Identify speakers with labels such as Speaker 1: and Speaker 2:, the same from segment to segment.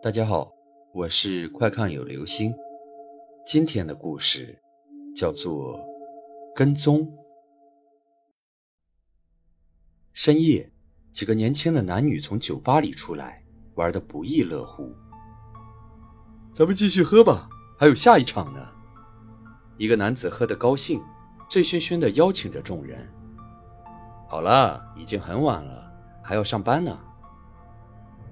Speaker 1: 大家好，我是快看有流星。今天的故事叫做跟踪。深夜，几个年轻的男女从酒吧里出来，玩得不亦乐乎。咱们继续喝吧，还有下一场呢。一个男子喝得高兴，醉醺醺的邀请着众人。好了，已经很晚了，还要上班呢。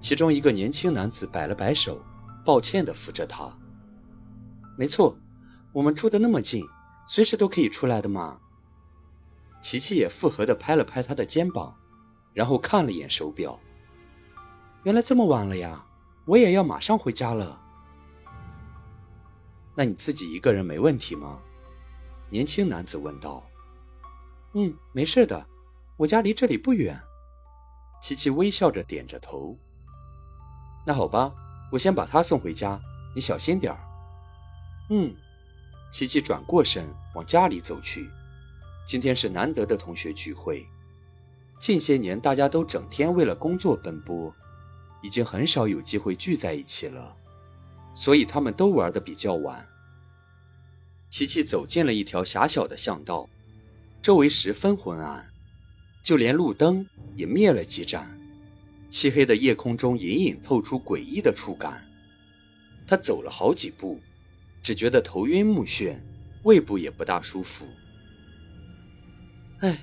Speaker 1: 其中一个年轻男子摆了摆手，抱歉地扶着他。没错，我们住的那么近，随时都可以出来的嘛。琪琪也附和地拍了拍他的肩膀，然后看了眼手表。原来这么晚了呀，我也要马上回家了。那你自己一个人没问题吗？年轻男子问道。嗯，没事的。我家离这里不远，琪琪微笑着点着头。那好吧，我先把他送回家，你小心点儿。嗯，琪琪转过身往家里走去。今天是难得的同学聚会，近些年大家都整天为了工作奔波，已经很少有机会聚在一起了，所以他们都玩的比较晚。琪琪走进了一条狭小的巷道，周围十分昏暗。就连路灯也灭了几盏，漆黑的夜空中隐隐透出诡异的触感。他走了好几步，只觉得头晕目眩，胃部也不大舒服。哎，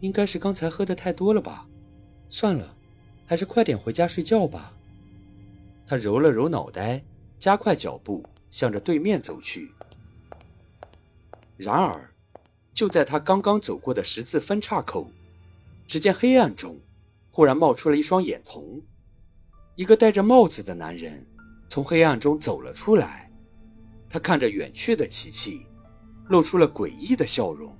Speaker 1: 应该是刚才喝的太多了吧？算了，还是快点回家睡觉吧。他揉了揉脑袋，加快脚步向着对面走去。然而，就在他刚刚走过的十字分岔口。只见黑暗中，忽然冒出了一双眼瞳，一个戴着帽子的男人从黑暗中走了出来。他看着远去的琪琪，露出了诡异的笑容。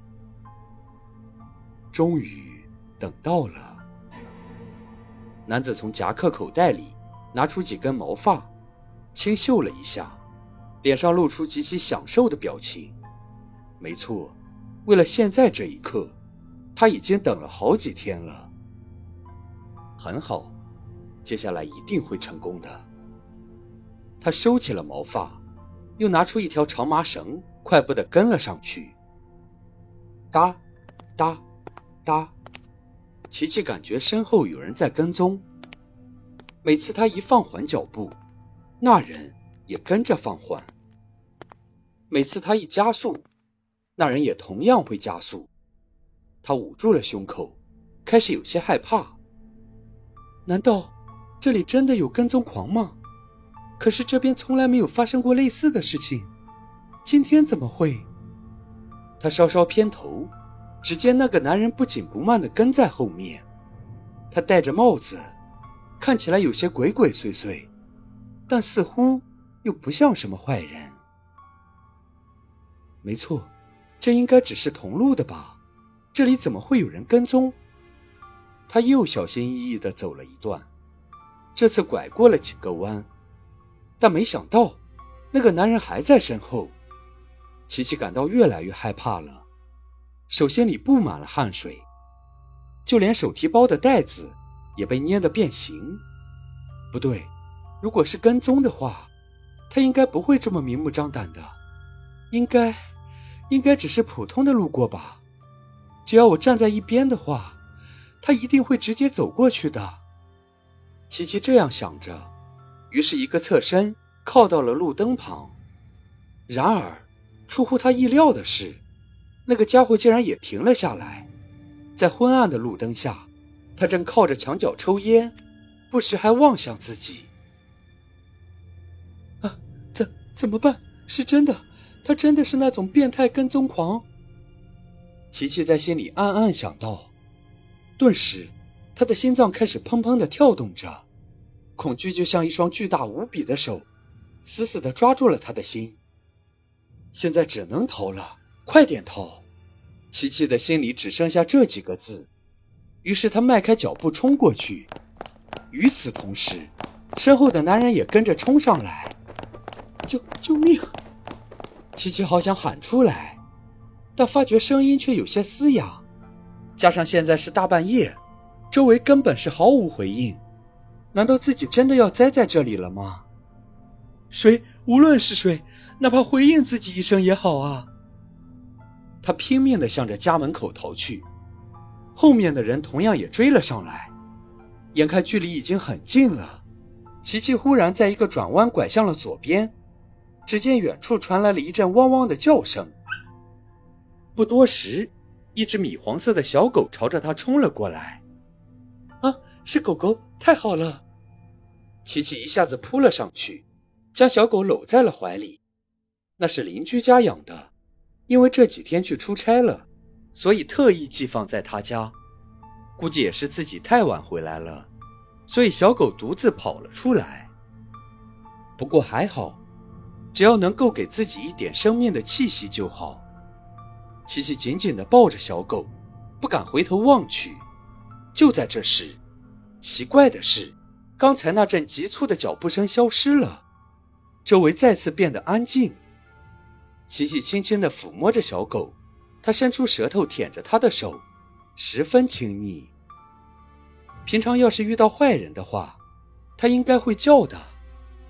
Speaker 1: 终于等到了。男子从夹克口袋里拿出几根毛发，轻嗅了一下，脸上露出极其享受的表情。没错，为了现在这一刻。他已经等了好几天了，很好，接下来一定会成功的。他收起了毛发，又拿出一条长麻绳，快步的跟了上去。哒，哒，哒，琪琪感觉身后有人在跟踪。每次他一放缓脚步，那人也跟着放缓。每次他一加速，那人也同样会加速。他捂住了胸口，开始有些害怕。难道这里真的有跟踪狂吗？可是这边从来没有发生过类似的事情，今天怎么会？他稍稍偏头，只见那个男人不紧不慢地跟在后面。他戴着帽子，看起来有些鬼鬼祟祟，但似乎又不像什么坏人。没错，这应该只是同路的吧。这里怎么会有人跟踪？他又小心翼翼地走了一段，这次拐过了几个弯，但没想到那个男人还在身后。琪琪感到越来越害怕了，手心里布满了汗水，就连手提包的袋子也被捏得变形。不对，如果是跟踪的话，他应该不会这么明目张胆的，应该，应该只是普通的路过吧。只要我站在一边的话，他一定会直接走过去的。琪琪这样想着，于是一个侧身靠到了路灯旁。然而，出乎他意料的是，那个家伙竟然也停了下来。在昏暗的路灯下，他正靠着墙角抽烟，不时还望向自己。啊，怎怎么办？是真的，他真的是那种变态跟踪狂。琪琪在心里暗暗想到，顿时，他的心脏开始砰砰的跳动着，恐惧就像一双巨大无比的手，死死的抓住了他的心。现在只能逃了，快点逃！琪琪的心里只剩下这几个字，于是他迈开脚步冲过去。与此同时，身后的男人也跟着冲上来，救救命！琪琪好想喊出来。但发觉声音却有些嘶哑，加上现在是大半夜，周围根本是毫无回应。难道自己真的要栽在这里了吗？
Speaker 2: 谁，无论是谁，哪怕回应自己一声也好啊！
Speaker 1: 他拼命的向着家门口逃去，后面的人同样也追了上来。眼看距离已经很近了，琪琪忽然在一个转弯拐向了左边，只见远处传来了一阵汪汪的叫声。不多时，一只米黄色的小狗朝着他冲了过来。
Speaker 2: 啊，是狗狗！太好了！
Speaker 1: 琪琪一下子扑了上去，将小狗搂在了怀里。那是邻居家养的，因为这几天去出差了，所以特意寄放在他家。估计也是自己太晚回来了，所以小狗独自跑了出来。不过还好，只要能够给自己一点生命的气息就好。琪琪紧紧地抱着小狗，不敢回头望去。就在这时，奇怪的是，刚才那阵急促的脚步声消失了，周围再次变得安静。琪琪轻轻地抚摸着小狗，它伸出舌头舔着他的手。十分亲昵。平常要是遇到坏人的话，它应该会叫的。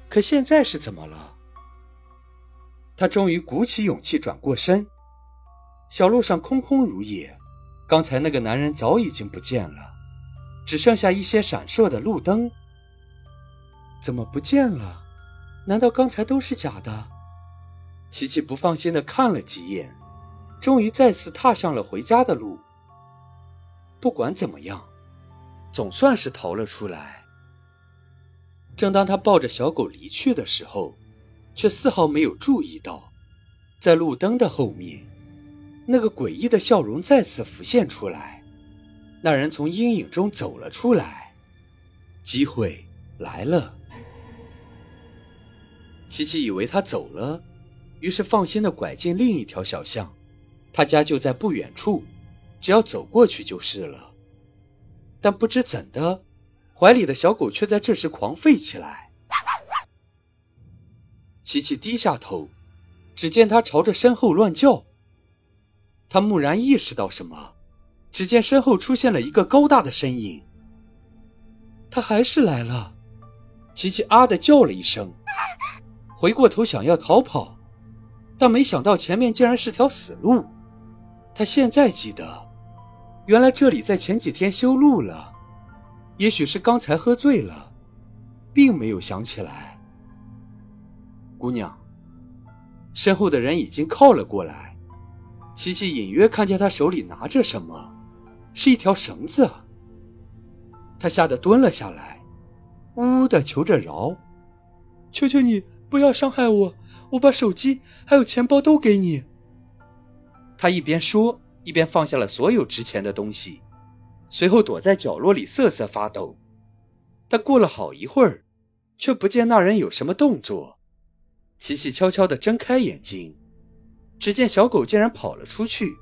Speaker 1: 可现在是怎么了？他终于鼓起勇气转过身。小路上空空如也，刚才那个男人早已经不见了，只剩下一些闪烁的路灯。怎么不见了？难道刚才都是假的？琪琪不放心的看了几眼，终于再次踏上了回家的路。不管怎么样，总算是逃了出来。正当他抱着小狗离去的时候，却丝毫没有注意到，在路灯的后面，那个诡异的笑容再次浮现出来。那人从阴影中走了出来，机会来了。琪琪以为他走了，于是放心的拐进另一条小巷，他家就在不远处。只要走过去就是了，但不知怎的，怀里的小狗却在这时狂吠起来。琪琪低下头，只见它朝着身后乱叫。他蓦然意识到什么，只见身后出现了一个高大的身影。他还是来了，琪琪啊的叫了一声，回过头想要逃跑，但没想到前面竟然是条死路。他现在记得。原来这里在前几天修路了，也许是刚才喝醉了，并没有想起来。姑娘，身后的人已经靠了过来，琪琪隐约看见他手里拿着什么，是一条绳子。他吓得蹲了下来，呜呜的求着饶：“
Speaker 2: 求求你不要伤害我，我把手机还有钱包都给你。”
Speaker 1: 他一边说。一边放下了所有值钱的东西，随后躲在角落里瑟瑟发抖。但过了好一会儿，却不见那人有什么动作。琪琪悄悄地睁开眼睛，只见小狗竟然跑了出去，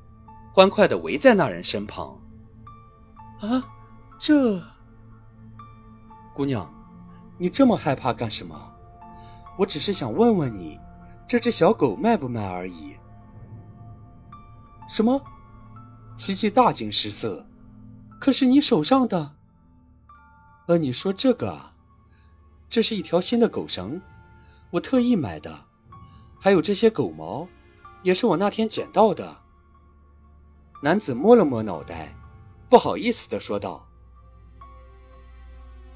Speaker 1: 欢快的围在那人身旁。
Speaker 2: 啊，这
Speaker 1: 姑娘，你这么害怕干什么？我只是想问问你，这只小狗卖不卖而已。
Speaker 2: 什么？
Speaker 1: 琪琪大惊失色，
Speaker 2: 可是你手上的……
Speaker 1: 呃，你说这个啊？这是一条新的狗绳，我特意买的，还有这些狗毛，也是我那天捡到的。男子摸了摸脑袋，不好意思的说道：“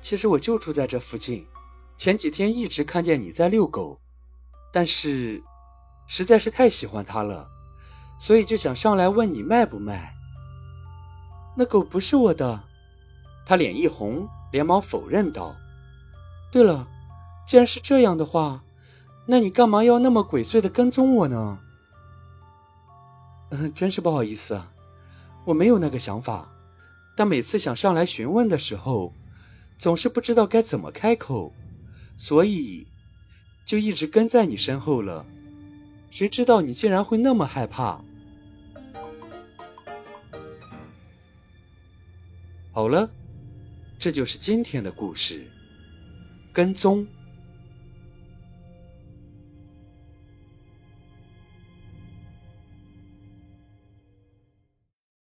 Speaker 1: 其实我就住在这附近，前几天一直看见你在遛狗，但是实在是太喜欢它了。”所以就想上来问你卖不卖？
Speaker 2: 那狗不是我的。
Speaker 1: 他脸一红，连忙否认道：“
Speaker 2: 对了，既然是这样的话，那你干嘛要那么鬼祟的跟踪我呢？”
Speaker 1: 嗯，真是不好意思，我没有那个想法。但每次想上来询问的时候，总是不知道该怎么开口，所以就一直跟在你身后了。谁知道你竟然会那么害怕？好了，这就是今天的故事。跟踪。